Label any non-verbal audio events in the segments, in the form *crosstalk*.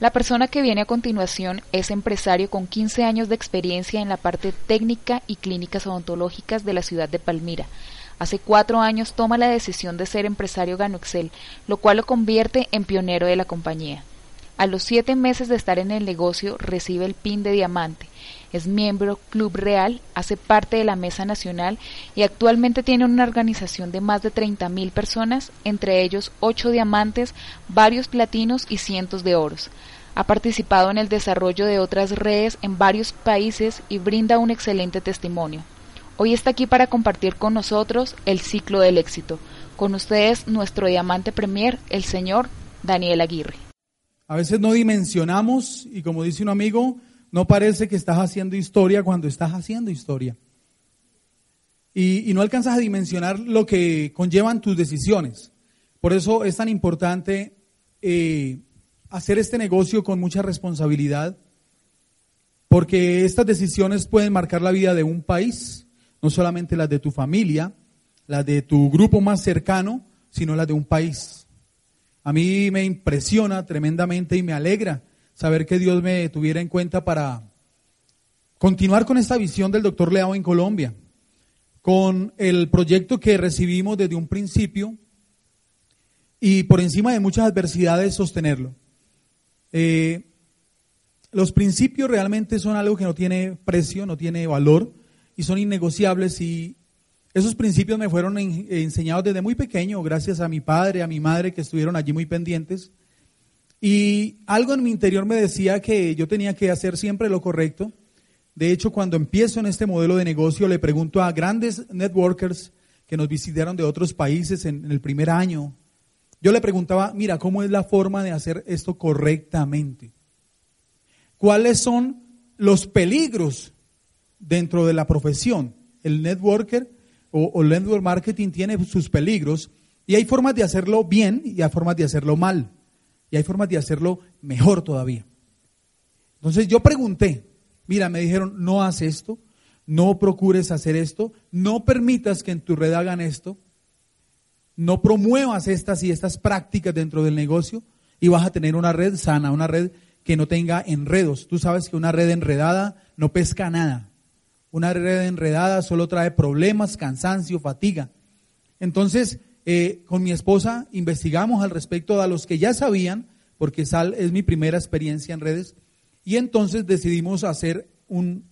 La persona que viene a continuación es empresario con 15 años de experiencia en la parte técnica y clínicas odontológicas de la ciudad de Palmira. Hace cuatro años toma la decisión de ser empresario Ganoexcel, lo cual lo convierte en pionero de la compañía. A los siete meses de estar en el negocio recibe el PIN de diamante, es miembro Club Real, hace parte de la Mesa Nacional y actualmente tiene una organización de más de 30.000 personas, entre ellos ocho diamantes, varios platinos y cientos de oros. Ha participado en el desarrollo de otras redes en varios países y brinda un excelente testimonio. Hoy está aquí para compartir con nosotros el ciclo del éxito. Con ustedes nuestro diamante premier, el señor Daniel Aguirre. A veces no dimensionamos y como dice un amigo, no parece que estás haciendo historia cuando estás haciendo historia. Y, no alcanzas a dimensionar lo que conllevan tus decisiones. Por eso es tan importante eh, hacer este negocio con mucha responsabilidad, porque estas decisiones pueden marcar la vida de un país, no solamente las de tu familia, las de tu grupo más cercano, sino las de un país. A mí me impresiona tremendamente y me alegra saber que Dios me tuviera en cuenta para continuar con esta visión del doctor Leao en Colombia, con el proyecto que recibimos desde un principio y por encima de muchas adversidades sostenerlo. Eh, los principios realmente son algo que no tiene precio, no tiene valor y son innegociables y esos principios me fueron enseñados desde muy pequeño, gracias a mi padre, a mi madre que estuvieron allí muy pendientes. Y algo en mi interior me decía que yo tenía que hacer siempre lo correcto. De hecho, cuando empiezo en este modelo de negocio, le pregunto a grandes networkers que nos visitaron de otros países en, el primer año, yo le preguntaba, mira, ¿cómo es la forma de hacer esto correctamente? ¿Cuáles son los peligros dentro de la profesión? El networker o, o el network marketing tiene sus peligros y hay formas de hacerlo bien y hay formas de hacerlo mal. Y hay formas de hacerlo mejor todavía. Entonces yo pregunté, mira, me dijeron, no haz esto, no procures hacer esto, no permitas que en tu red hagan esto, no promuevas estas y estas prácticas dentro del negocio y vas a tener una red sana, una red que no tenga enredos. Tú sabes que una red enredada no pesca nada. Una red enredada solo trae problemas, cansancio, fatiga. Entonces, eh, con mi esposa investigamos al respecto a los que ya sabían, porque Sal es mi primera experiencia en redes, y entonces decidimos hacer un,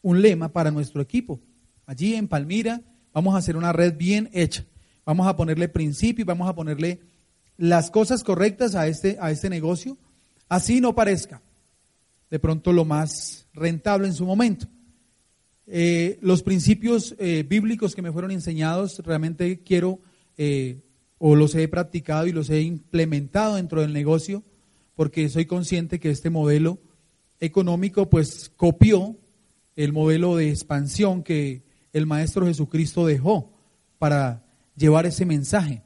un lema para nuestro equipo. Allí en Palmira vamos a hacer una red bien hecha. Vamos a ponerle principio y vamos a ponerle las cosas correctas a este, a este negocio, así no parezca de pronto lo más rentable en su momento. Eh, los principios eh, bíblicos que me fueron enseñados, realmente quiero eh, o los he practicado y los he implementado dentro del negocio porque soy consciente que este modelo económico pues copió el modelo de expansión que el Maestro Jesucristo dejó para llevar ese mensaje.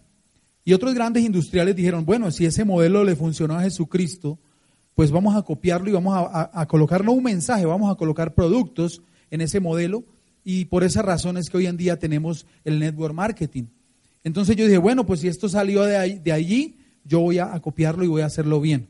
Y otros grandes industriales dijeron, bueno, si ese modelo le funcionó a Jesucristo, pues vamos a copiarlo y vamos a, a colocar no un mensaje, vamos a colocar productos en ese modelo y por esa razón es que hoy en día tenemos el network marketing. Entonces yo dije, bueno, pues si esto salió de, de allí, yo voy a, copiarlo y voy a hacerlo bien.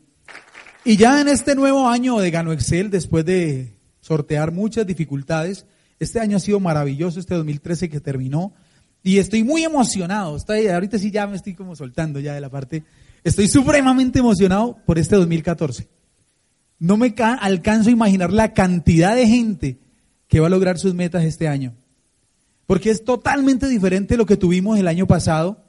Y ya en este nuevo año de Gano Excel, después de sortear muchas dificultades, este año ha sido maravilloso, este 2013 que terminó, y estoy muy emocionado. Estoy, ahorita sí ya me estoy como soltando ya de la parte. Estoy supremamente emocionado por este 2014. No me alcanzo a imaginar la cantidad de gente que va a lograr sus metas este año porque es totalmente diferente lo que tuvimos el año pasado.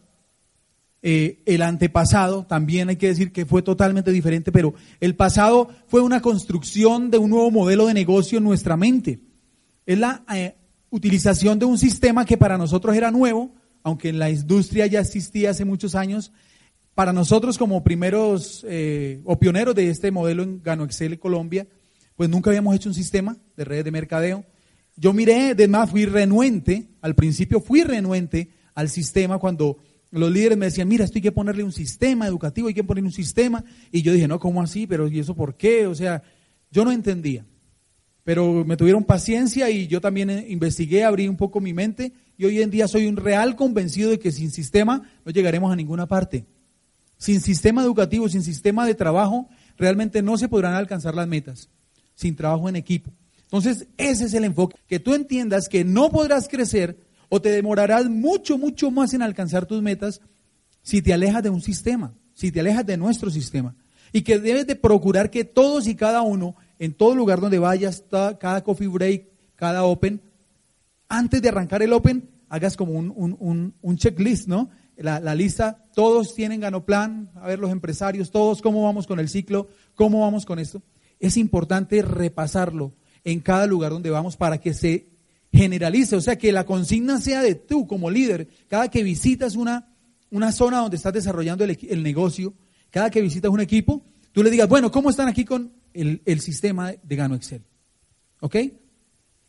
Eh, el antepasado también hay que decir que fue totalmente diferente, pero el pasado fue una construcción de un nuevo modelo de negocio en nuestra mente. Es la eh, utilización de un sistema que para nosotros era nuevo, aunque en la industria ya existía hace muchos años, para nosotros como primeros eh, o pioneros de este modelo en Gano Excel Colombia, pues nunca habíamos hecho un sistema de redes de mercadeo. Yo miré, además fui renuente, al principio fui renuente al sistema cuando los líderes me decían, mira, esto hay que ponerle un sistema educativo, hay que ponerle un sistema. Y yo dije, no, ¿cómo así? Pero ¿y eso por qué? O sea, yo no entendía. Pero me tuvieron paciencia y yo también eh, investigué, abrí un poco mi mente y hoy en día soy un real convencido de que sin sistema no llegaremos a ninguna parte. Sin sistema educativo, sin sistema de trabajo, realmente no se podrán alcanzar las metas. Sin trabajo en equipo. Entonces, ese es el enfoque. Que tú entiendas que no podrás crecer o te demorarás mucho, mucho más en alcanzar tus metas si te alejas de un sistema, si te alejas de nuestro sistema. Y que debes de procurar que todos y cada uno, en todo lugar donde vayas, cada coffee break, cada open, antes de arrancar el open, hagas como un, un checklist, ¿no? la, lista, todos tienen ganoplan, a ver los empresarios, todos, cómo vamos con el ciclo, cómo vamos con esto. Es importante repasarlo en cada lugar donde vamos para que se generalice, o sea, que la consigna sea de tú como líder, cada que visitas una, una zona donde estás desarrollando el, negocio, cada que visitas un equipo, tú le digas, bueno, ¿cómo están aquí con el, sistema de Gano Excel? ¿Ok?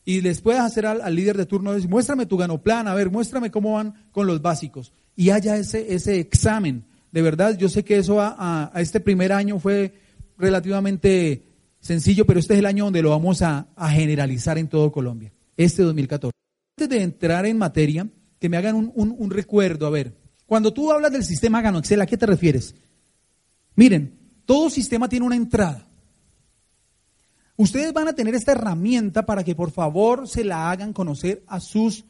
Y les puedes hacer al, líder de turno, decir, muéstrame tu ganoplan, a ver, muéstrame cómo van con los básicos y haya ese, ese examen. De verdad, yo sé que eso a, este primer año fue relativamente sencillo, pero este es el año donde lo vamos a, generalizar en todo Colombia, este 2014. Antes de entrar en materia, que me hagan un, recuerdo, a ver, cuando tú hablas del sistema Gano Excel, ¿a qué te refieres? Miren, todo sistema tiene una entrada. Ustedes van a tener esta herramienta para que por favor se la hagan conocer a sus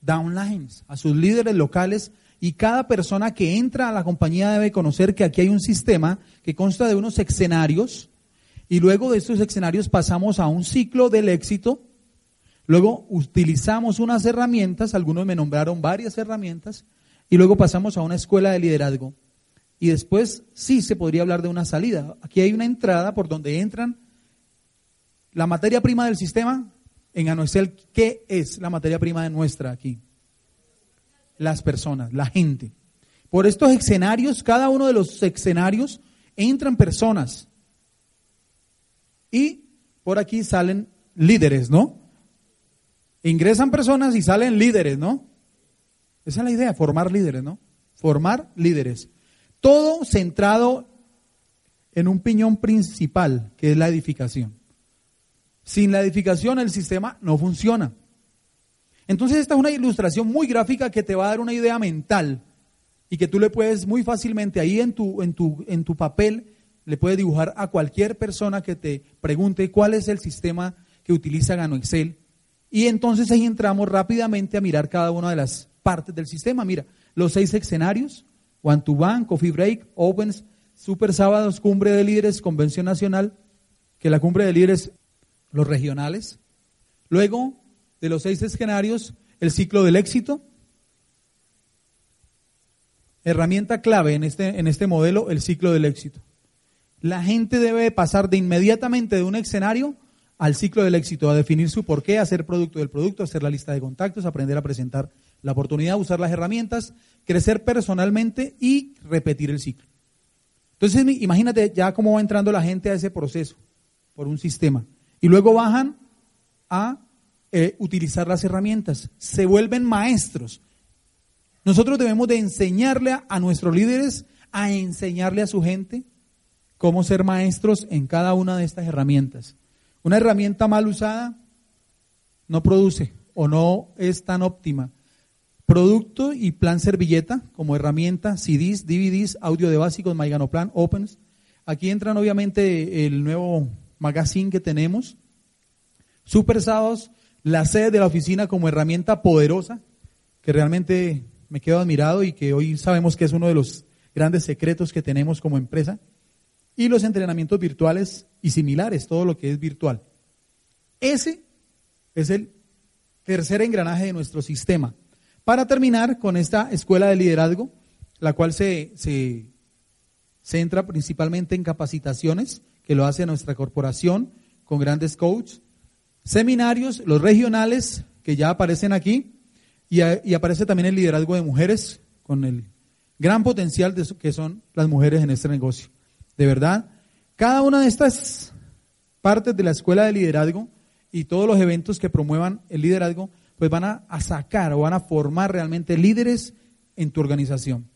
downlines, a sus líderes locales, y cada persona que entra a la compañía debe conocer que aquí hay un sistema que consta de unos escenarios y luego de estos escenarios pasamos a un ciclo del éxito. Luego utilizamos unas herramientas, algunos me nombraron varias herramientas, y luego pasamos a una escuela de liderazgo. Y después sí se podría hablar de una salida. Aquí hay una entrada por donde entran la materia prima del sistema. En Anoexcel, ¿qué es la materia prima de nuestra aquí? las personas, la gente. Por estos escenarios, cada uno de los escenarios entran personas. Y por aquí salen líderes, ¿no? Ingresan personas y salen líderes, ¿no? Esa es la idea, formar líderes, ¿no? Formar líderes. Todo centrado en un piñón principal, que es la edificación. Sin la edificación el sistema no funciona. Entonces esta es una ilustración muy gráfica que te va a dar una idea mental y que tú le puedes muy fácilmente ahí en tu, en tu, en tu papel, le puedes dibujar a cualquier persona que te pregunte cuál es el sistema que utiliza Gano Excel. Y entonces ahí entramos rápidamente a mirar cada una de las partes del sistema. Mira, los seis escenarios, One to One, Coffee Break, Opens, Super Sábados, Cumbre de Líderes, Convención Nacional, que la cumbre de líderes, los regionales. Luego, de los seis escenarios, el ciclo del éxito. Herramienta clave en este, en este modelo, el ciclo del éxito. La gente debe pasar de inmediatamente de un escenario al ciclo del éxito, a definir su porqué, hacer producto del producto, hacer la lista de contactos, aprender a presentar la oportunidad, usar las herramientas, crecer personalmente y repetir el ciclo. Entonces, imagínate ya cómo va entrando la gente a ese proceso por un sistema. Y luego bajan a eh, utilizar las herramientas, se vuelven maestros. Nosotros debemos de enseñarle a, nuestros líderes, a enseñarle a su gente cómo ser maestros en cada una de estas herramientas. Una herramienta mal usada no produce o no es tan óptima. Producto y plan servilleta como herramienta, CDs, DVDs, audio de básicos, Plan, Opens. Aquí entran obviamente el nuevo magazine que tenemos. Super sábados, la sede de la oficina como herramienta poderosa, que realmente me quedo admirado y que hoy sabemos que es uno de los grandes secretos que tenemos como empresa, y los entrenamientos virtuales y similares, todo lo que es virtual. Ese es el tercer engranaje de nuestro sistema. Para terminar con esta escuela de liderazgo, la cual se, se centra principalmente en capacitaciones, que lo hace nuestra corporación con grandes coaches, seminarios, los regionales que ya aparecen aquí, y, aparece también el liderazgo de mujeres con el gran potencial de que son las mujeres en este negocio. De verdad, cada una de estas partes de la escuela de liderazgo y todos los eventos que promuevan el liderazgo, pues van a, sacar o van a formar realmente líderes en tu organización.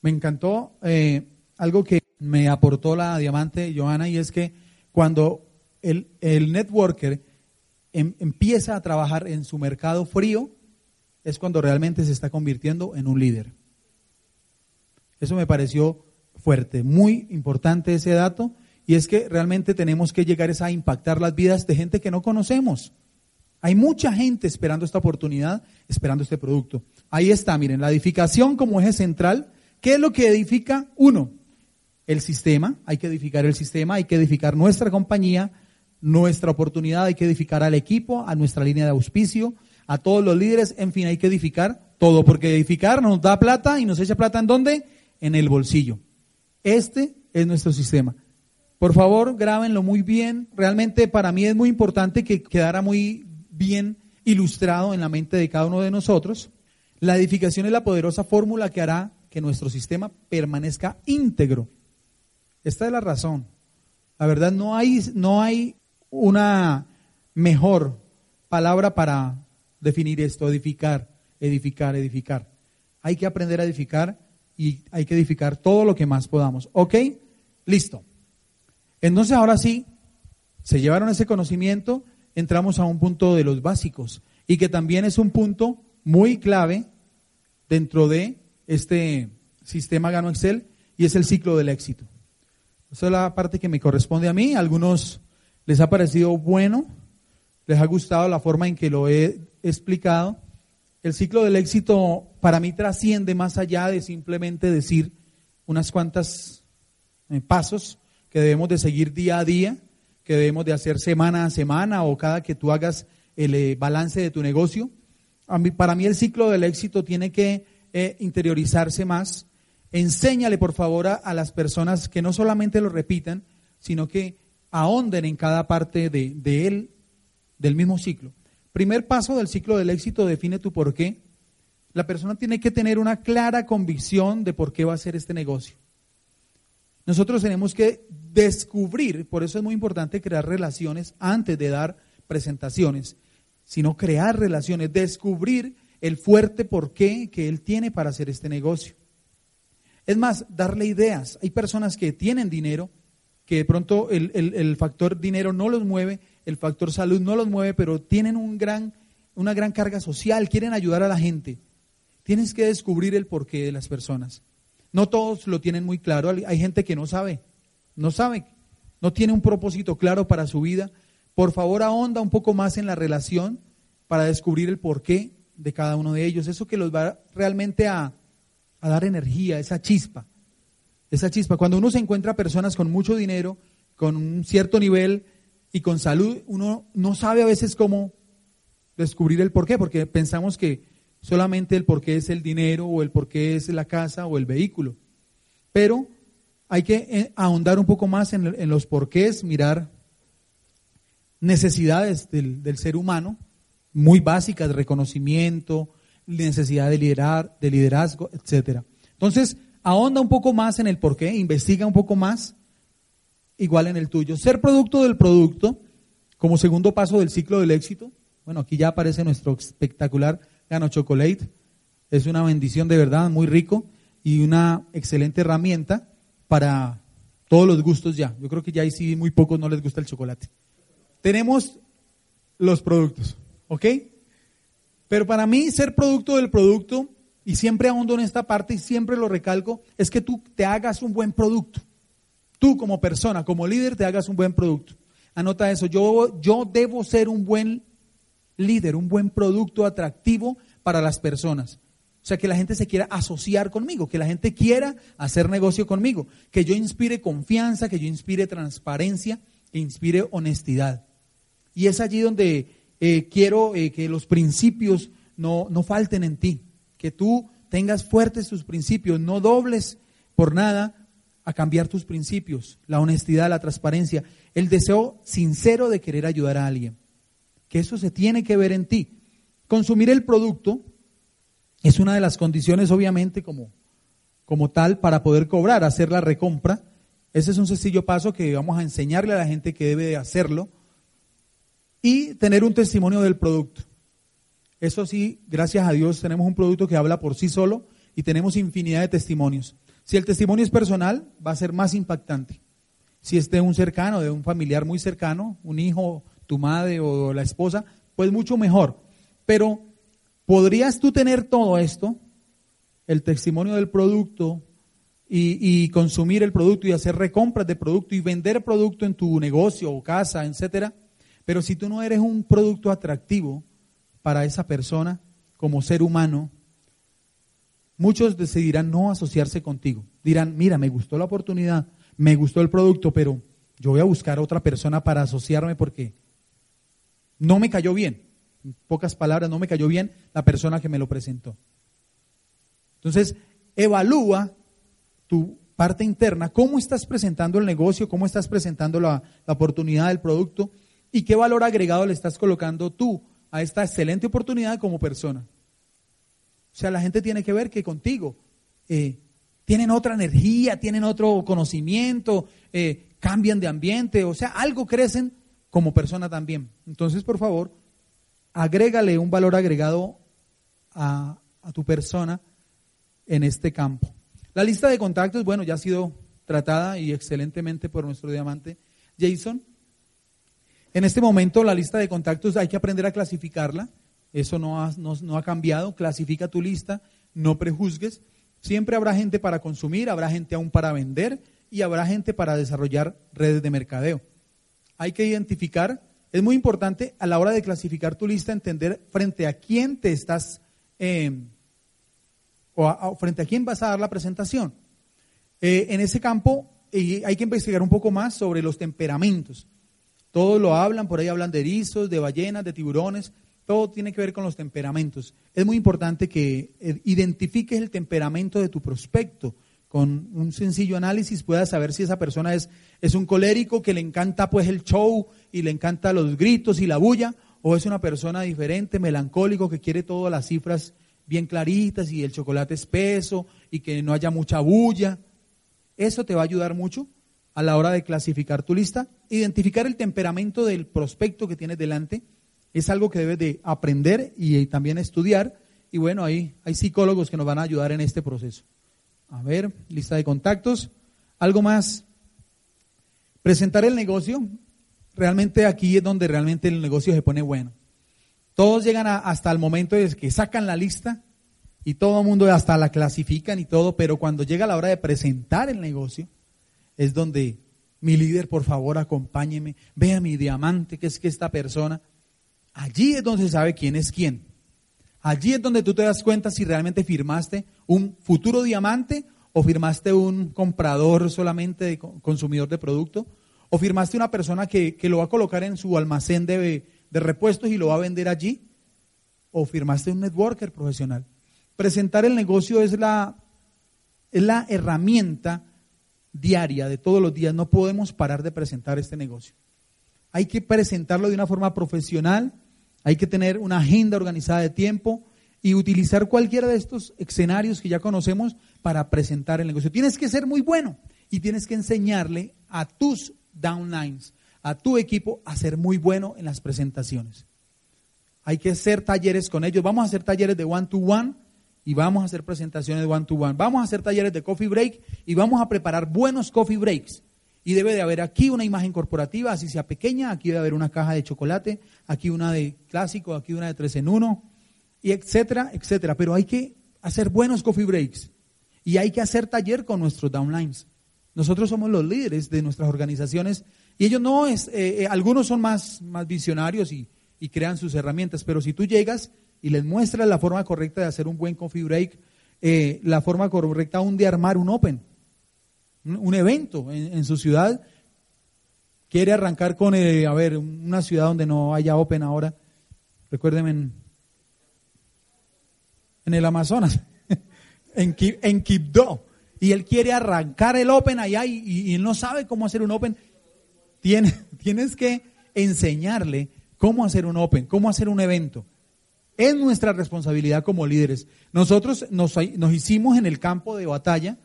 Me encantó eh, algo que me aportó la diamante Johanna y es que cuando el, el networker em, empieza a trabajar en su mercado frío, es cuando realmente se está convirtiendo en un líder. Eso me pareció fuerte, muy importante ese dato, y es que realmente tenemos que llegar a impactar las vidas de gente que no conocemos. Hay mucha gente esperando esta oportunidad, esperando este producto. Ahí está, miren, la edificación como eje central. ¿Qué es lo que edifica? Uno, el sistema, hay que edificar el sistema, hay que edificar nuestra compañía, nuestra oportunidad, hay que edificar al equipo, a nuestra línea de auspicio, a todos los líderes, en fin, hay que edificar todo, porque edificar nos da plata y nos echa plata en dónde? En el bolsillo. Este es nuestro sistema. Por favor, grábenlo muy bien. Realmente para mí es muy importante que quedara muy bien ilustrado en la mente de cada uno de nosotros. La edificación es la poderosa fórmula que hará que nuestro sistema permanezca íntegro. Esta es la razón. La verdad, no hay, no hay una mejor palabra para definir esto, edificar, edificar, edificar. Hay que aprender a edificar y hay que edificar todo lo que más podamos. ¿Ok? Listo. Entonces ahora sí, se llevaron ese conocimiento, entramos a un punto de los básicos y que también es un punto muy clave dentro de este sistema Gano Excel y es el ciclo del éxito. Esa es la parte que me corresponde a mí. A algunos les ha parecido bueno, les ha gustado la forma en que lo he explicado. El ciclo del éxito para mí trasciende más allá de simplemente decir unas cuantas eh, pasos que debemos de seguir día a día, que debemos de hacer semana a semana o cada que tú hagas el eh, balance de tu negocio. para mí el ciclo del éxito tiene que eh, interiorizarse más. Enséñale, por favor, a, las personas que no solamente lo repitan, sino que ahonden en cada parte de, de él, del mismo ciclo. Primer paso del ciclo del éxito, define tu por qué. La persona tiene que tener una clara convicción de por qué va a hacer este negocio. Nosotros tenemos que descubrir, por eso es muy importante crear relaciones antes de dar presentaciones, sino crear relaciones, descubrir el fuerte porqué que él tiene para hacer este negocio. Es más, darle ideas. Hay personas que tienen dinero, que de pronto el, el factor dinero no los mueve, el factor salud no los mueve, pero tienen un gran, una gran carga social, quieren ayudar a la gente. Tienes que descubrir el porqué de las personas. No todos lo tienen muy claro. Hay gente que no sabe, no sabe, no tiene un propósito claro para su vida. Por favor, ahonda un poco más en la relación para descubrir el porqué de cada uno de ellos. Eso que los va realmente a, a dar energía, esa chispa. Esa chispa. Cuando uno se encuentra personas con mucho dinero, con un cierto nivel y con salud, uno no sabe a veces cómo descubrir el porqué, porque pensamos que solamente el por qué es el dinero o el por qué es la casa o el vehículo. Pero hay que eh, ahondar un poco más en, los porqués, mirar necesidades del, ser humano, muy básicas, reconocimiento, necesidad de liderar, de liderazgo, etcétera. Entonces, ahonda un poco más en el porqué, investiga un poco más, igual en el tuyo. Ser producto del producto, como segundo paso del ciclo del éxito. Bueno, aquí ya aparece nuestro espectacular Gano Chocolate. Es una bendición de verdad, muy rico y una excelente herramienta para todos los gustos ya. Yo creo que ya ahí sí muy pocos no les gusta el chocolate. Tenemos los productos, ¿ok? Pero para mí ser producto del producto, y siempre ahondo en esta parte y siempre lo recalco, es que tú te hagas un buen producto. Tú como persona, como líder, te hagas un buen producto. Anota eso, yo, yo debo ser un buen líder, un buen producto atractivo para las personas. O sea, que la gente se quiera asociar conmigo, que la gente quiera hacer negocio conmigo, que yo inspire confianza, que yo inspire transparencia, que inspire honestidad. Y es allí donde eh, quiero eh, que los principios no, no falten en ti, que tú tengas fuertes tus principios, no dobles por nada a cambiar tus principios, la honestidad, la transparencia, el deseo sincero de querer ayudar a alguien que eso se tiene que ver en ti. Consumir el producto es una de las condiciones, obviamente, como como tal para poder cobrar, hacer la recompra. Ese es un sencillo paso que vamos a enseñarle a la gente que debe de hacerlo y tener un testimonio del producto. Eso sí, gracias a Dios tenemos un producto que habla por sí solo y tenemos infinidad de testimonios. Si el testimonio es personal, va a ser más impactante. Si es de un cercano, de un familiar muy cercano, un hijo, tu madre o la esposa, pues mucho mejor. Pero podrías tú tener todo esto, el testimonio del producto y, consumir el producto y hacer recompras de producto y vender producto en tu negocio o casa, etcétera. Pero si tú no eres un producto atractivo para esa persona como ser humano, muchos decidirán no asociarse contigo. Dirán, mira, me gustó la oportunidad, me gustó el producto, pero yo voy a buscar otra persona para asociarme porque no me cayó bien. En pocas palabras, no me cayó bien la persona que me lo presentó. Entonces, evalúa tu parte interna, cómo estás presentando el negocio, cómo estás presentando la, la oportunidad del producto y qué valor agregado le estás colocando tú a esta excelente oportunidad como persona. O sea, la gente tiene que ver que contigo eh, tienen otra energía, tienen otro conocimiento, eh, cambian de ambiente, o sea, algo crecen como persona también. Entonces, por favor, agrégale un valor agregado a, a tu persona en este campo. La lista de contactos, bueno, ya ha sido tratada y excelentemente por nuestro diamante Jason. En este momento la lista de contactos hay que aprender a clasificarla. Eso no ha, no, no ha cambiado. Clasifica tu lista, no prejuzgues. Siempre habrá gente para consumir, habrá gente aún para vender y habrá gente para desarrollar redes de mercadeo. Hay que identificar, es muy importante a la hora de clasificar tu lista entender frente a quién te estás, eh, o, frente a quién vas a dar la presentación. Eh, en ese campo eh, hay que investigar un poco más sobre los temperamentos. Todos lo hablan, por ahí hablan de erizos, de ballenas, de tiburones, todo tiene que ver con los temperamentos. Es muy importante que eh, identifiques el temperamento de tu prospecto. Con un sencillo análisis puedas saber si esa persona es, es un colérico que le encanta pues el show y le encanta los gritos y la bulla, o es una persona diferente, melancólico, que quiere todas las cifras bien claritas y el chocolate espeso y que no haya mucha bulla. Eso te va a ayudar mucho a la hora de clasificar tu lista, identificar el temperamento del prospecto que tienes delante es algo que debes de aprender y también estudiar. Y bueno, ahí hay psicólogos que nos van a ayudar en este proceso. A ver, lista de contactos. ¿Algo más? Presentar el negocio. Realmente aquí es donde realmente el negocio se pone bueno. Todos llegan hasta el momento de que sacan la lista y todo el mundo hasta la clasifican y todo, pero cuando llega la hora de presentar el negocio, es donde mi líder, por favor, acompáñeme, vea mi diamante, que es que esta persona Allí es donde se sabe quién es quién. Allí es donde tú te das cuenta si realmente firmaste un futuro diamante o firmaste un comprador solamente de consumidor de producto o firmaste una persona que, lo va a colocar en su almacén de, de repuestos y lo va a vender allí o firmaste un networker profesional. Presentar el negocio es la, es la herramienta diaria de todos los días. No podemos parar de presentar este negocio. Hay que presentarlo de una forma profesional, hay que tener una agenda organizada de tiempo y utilizar cualquiera de estos escenarios que ya conocemos para presentar el negocio. Tienes que ser muy bueno y tienes que enseñarle a tus downlines, a tu equipo, a ser muy bueno en las presentaciones. Hay que hacer talleres con ellos. Vamos a hacer talleres de one to one y vamos a hacer presentaciones de one to one. Vamos a hacer talleres de coffee break y vamos a preparar buenos coffee breaks. Y debe de haber aquí una imagen corporativa, así sea pequeña, aquí debe haber una caja de chocolate, aquí una de clásico, aquí una de tres en uno, y etcétera, etcétera. Pero hay que hacer buenos coffee breaks y hay que hacer taller con nuestros downlines. Nosotros somos los líderes de nuestras organizaciones y ellos no es, eh, eh, algunos son más, más visionarios y, crean sus herramientas, pero si tú llegas y les muestras la forma correcta de hacer un buen coffee break, eh, la forma correcta aún de armar un open, un evento en, su ciudad, quiere arrancar con, eh, a ver, una ciudad donde no haya Open ahora, recuérdenme en, en el Amazonas, *laughs* en, en Quibdó, y él quiere arrancar el Open allá y, y, él no sabe cómo hacer un Open, Tiene, *laughs* tienes que enseñarle cómo hacer un Open, cómo hacer un evento. Es nuestra responsabilidad como líderes. Nosotros nos, nos hicimos en el campo de batalla,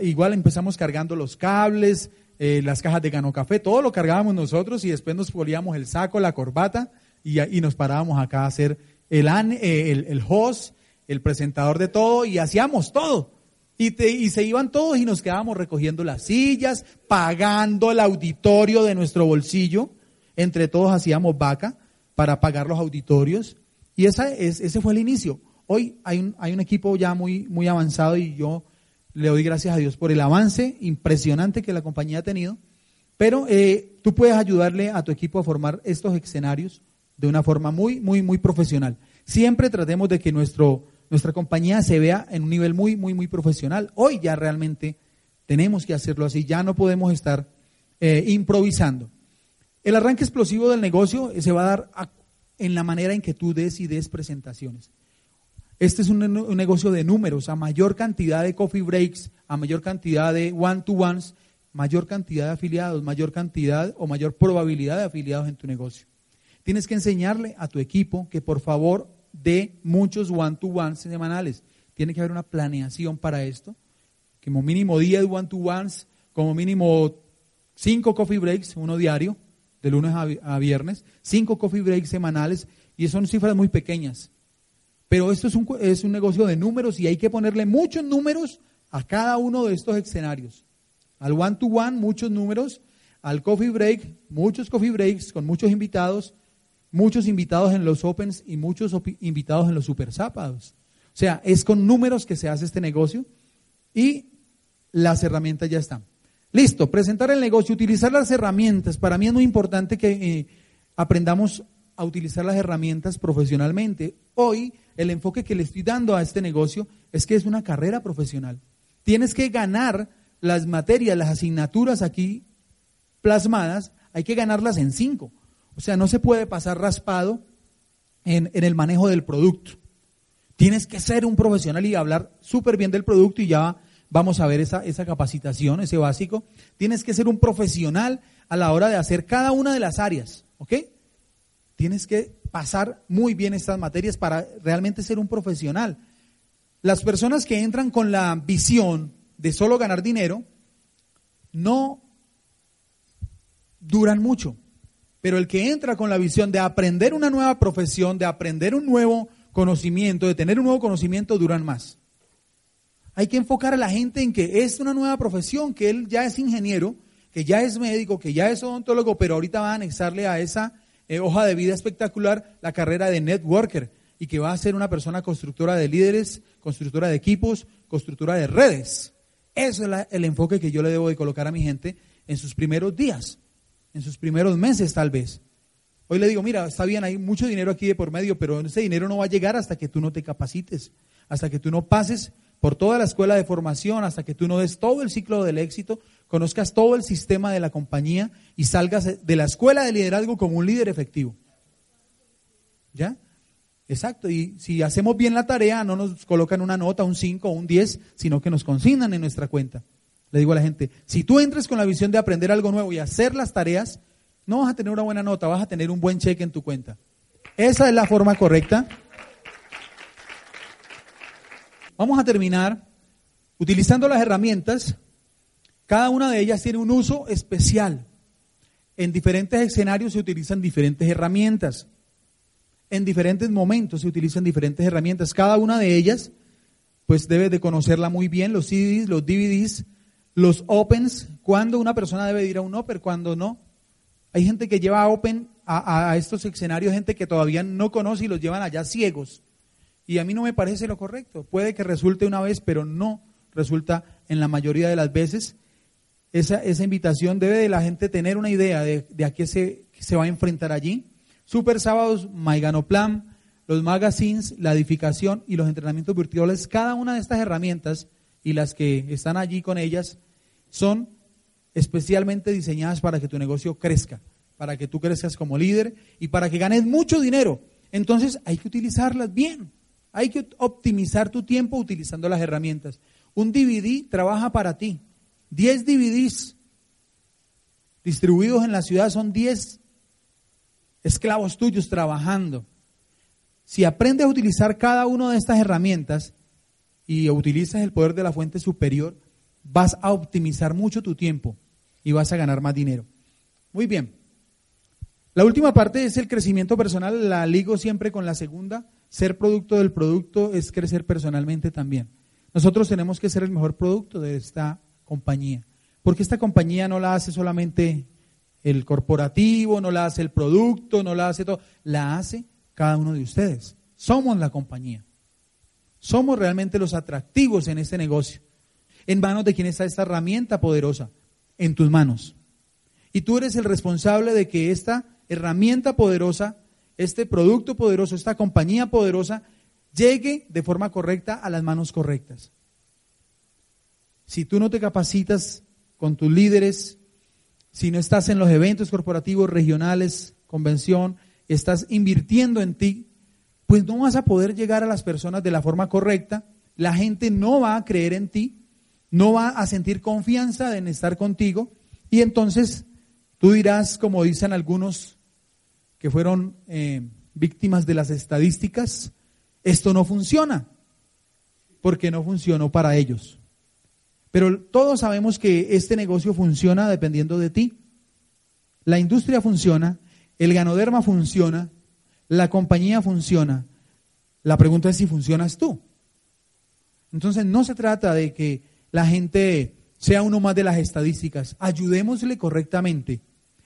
igual empezamos cargando los cables, eh, las cajas de gano café, todo lo cargábamos nosotros y después nos poníamos el saco, la corbata y, nos parábamos acá a hacer el, eh, el, el host, el presentador de todo y hacíamos todo. Y, y, se iban todos y nos quedábamos recogiendo las sillas, pagando el auditorio de nuestro bolsillo. Entre todos hacíamos vaca para pagar los auditorios. Y esa es, ese fue el inicio. Hoy hay un, hay un equipo ya muy, muy avanzado y yo le doy gracias a Dios por el avance impresionante que la compañía ha tenido. Pero eh, tú puedes ayudarle a tu equipo a formar estos escenarios de una forma muy, muy, muy profesional. Siempre tratemos de que nuestro, nuestra compañía se vea en un nivel muy, muy, muy profesional. Hoy ya realmente tenemos que hacerlo así, ya no podemos estar eh, improvisando. El arranque explosivo del negocio se va a dar en la manera en que tú des y des presentaciones. Este es un, negocio de números, a mayor cantidad de coffee breaks, a mayor cantidad de one-to-ones, mayor cantidad de afiliados, mayor cantidad o mayor probabilidad de afiliados en tu negocio. Tienes que enseñarle a tu equipo que por favor dé muchos one-to-ones semanales. Tiene que haber una planeación para esto, como mínimo 10 one-to-ones, como mínimo 5 coffee breaks, uno diario, de lunes a, viernes, cinco coffee breaks semanales, y son cifras muy pequeñas. Pero esto es un, es un negocio de números y hay que ponerle muchos números a cada uno de estos escenarios. Al one-to-one, muchos números. Al coffee break, muchos coffee breaks con muchos invitados. Muchos invitados en los opens y muchos invitados en los super sábados. O sea, es con números que se hace este negocio y las herramientas ya están. Listo, presentar el negocio, utilizar las herramientas. Para mí es muy importante que eh, aprendamos a utilizar las herramientas profesionalmente. Hoy el enfoque que le estoy dando a este negocio es que es una carrera profesional. Tienes que ganar las materias, las asignaturas aquí plasmadas, hay que ganarlas en cinco. O sea, no se puede pasar raspado en, el manejo del producto. Tienes que ser un profesional y hablar súper bien del producto y ya vamos a ver esa, esa capacitación, ese básico. Tienes que ser un profesional a la hora de hacer cada una de las áreas, ¿ok? Tienes que pasar muy bien estas materias para realmente ser un profesional. Las personas que entran con la visión de solo ganar dinero no duran mucho, pero el que entra con la visión de aprender una nueva profesión, de aprender un nuevo conocimiento, de tener un nuevo conocimiento, duran más. Hay que enfocar a la gente en que es una nueva profesión, que él ya es ingeniero, que ya es médico, que ya es odontólogo, pero ahorita va a anexarle a esa eh, hoja de vida espectacular la carrera de networker y que va a ser una persona constructora de líderes, constructora de equipos, constructora de redes. Ese es el enfoque que yo le debo de colocar a mi gente en sus primeros días, en sus primeros meses tal vez. Hoy le digo, mira, está bien, hay mucho dinero aquí de por medio, pero ese dinero no va a llegar hasta que tú no te capacites, hasta que tú no pases por toda la escuela de formación hasta que tú no des todo el ciclo del éxito, conozcas todo el sistema de la compañía y salgas de la escuela de liderazgo como un líder efectivo. ¿Ya? Exacto, y si hacemos bien la tarea, no nos colocan una nota, un 5 o un 10, sino que nos consignan en nuestra cuenta. Le digo a la gente, si tú entres con la visión de aprender algo nuevo y hacer las tareas, no vas a tener una buena nota, vas a tener un buen cheque en tu cuenta. Esa es la forma correcta Vamos a terminar utilizando las herramientas. Cada una de ellas tiene un uso especial. En diferentes escenarios se utilizan diferentes herramientas. En diferentes momentos se utilizan diferentes herramientas. Cada una de ellas, pues debe de conocerla muy bien, los CDs, los DVDs, los Opens, cuando una persona debe ir a un Open, cuando no. Hay gente que lleva Open a, a estos escenarios, gente que todavía no conoce y los llevan allá ciegos. Y a mí no me parece lo correcto. Puede que resulte una vez, pero no resulta en la mayoría de las veces. Esa, esa invitación debe de la gente tener una idea de, a qué se, se, va a enfrentar allí. Super sábados, Plan, los magazines, la edificación y los entrenamientos virtuales, cada una de estas herramientas y las que están allí con ellas son especialmente diseñadas para que tu negocio crezca, para que tú crezcas como líder y para que ganes mucho dinero. Entonces hay que utilizarlas bien. Hay que optimizar tu tiempo utilizando las herramientas. Un DVD trabaja para ti. 10 DVDs distribuidos en la ciudad son 10 esclavos tuyos trabajando. si aprendes a utilizar cada una de estas herramientas y utilizas el poder de la fuente superior, vas a optimizar mucho tu tiempo y vas a ganar más dinero. Muy bien. La última parte es el crecimiento personal, la ligo siempre con la segunda. Ser producto del producto es crecer personalmente también. Nosotros tenemos que ser el mejor producto de esta compañía, porque esta compañía no la hace solamente el corporativo, no la hace el producto, no la hace todo, la hace cada uno de ustedes. Somos la compañía. Somos realmente los atractivos en este negocio. ¿En manos de quién está esta herramienta poderosa? En tus manos. Y tú eres el responsable de que esta herramienta poderosa, este producto poderoso, esta compañía poderosa, llegue de forma correcta a las manos correctas. Si tú no te capacitas con tus líderes, si no estás en los eventos corporativos regionales, convención, estás invirtiendo en ti, pues no vas a poder llegar a las personas de la forma correcta, la gente no va a creer en ti, no va a sentir confianza en estar contigo y entonces tú dirás, como dicen algunos que fueron eh, víctimas de las estadísticas, esto no funciona, porque no funcionó para ellos. Pero todos sabemos que este negocio funciona dependiendo de ti. La industria funciona, el ganoderma funciona, la compañía funciona. La pregunta es si funcionas tú. Entonces no se trata de que la gente sea uno más de las estadísticas. Ayudémosle correctamente,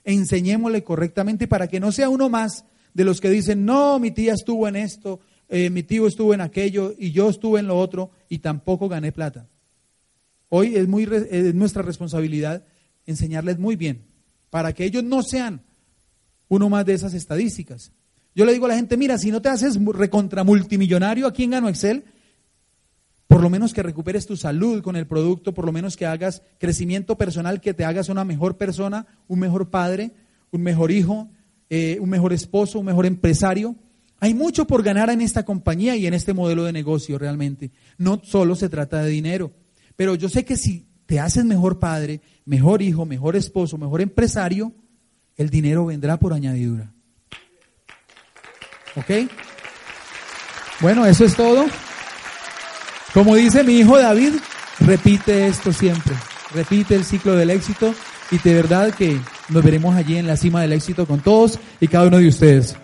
enseñémosle correctamente para que no sea uno más de los que dicen, no, mi tía estuvo en esto, eh, mi tío estuvo en aquello y yo estuve en lo otro y tampoco gané plata. Hoy es, muy, es nuestra responsabilidad enseñarles muy bien para que ellos no sean uno más de esas estadísticas. Yo le digo a la gente, mira, si no te haces recontra multimillonario aquí en Gano Excel, por lo menos que recuperes tu salud con el producto, por lo menos que hagas crecimiento personal, que te hagas una mejor persona, un mejor padre, un mejor hijo, eh, un mejor esposo, un mejor empresario. Hay mucho por ganar en esta compañía y en este modelo de negocio realmente. No solo se trata de dinero, pero yo sé que si te haces mejor padre, mejor hijo, mejor esposo, mejor empresario, el dinero vendrá por añadidura. ¿Ok? Bueno, eso es todo. Como dice mi hijo David, repite esto siempre. Repite el ciclo del éxito y de verdad que nos veremos allí en la cima del éxito con todos y cada uno de ustedes.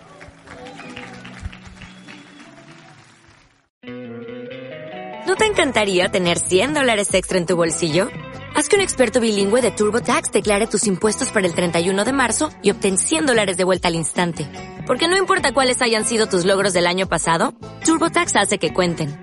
¿No te encantaría tener 100 dólares extra en tu bolsillo? Haz que un experto bilingüe de TurboTax declare tus impuestos para el 31 de marzo y obtén 100 dólares de vuelta al instante. Porque no importa cuáles hayan sido tus logros del año pasado, TurboTax hace que cuenten.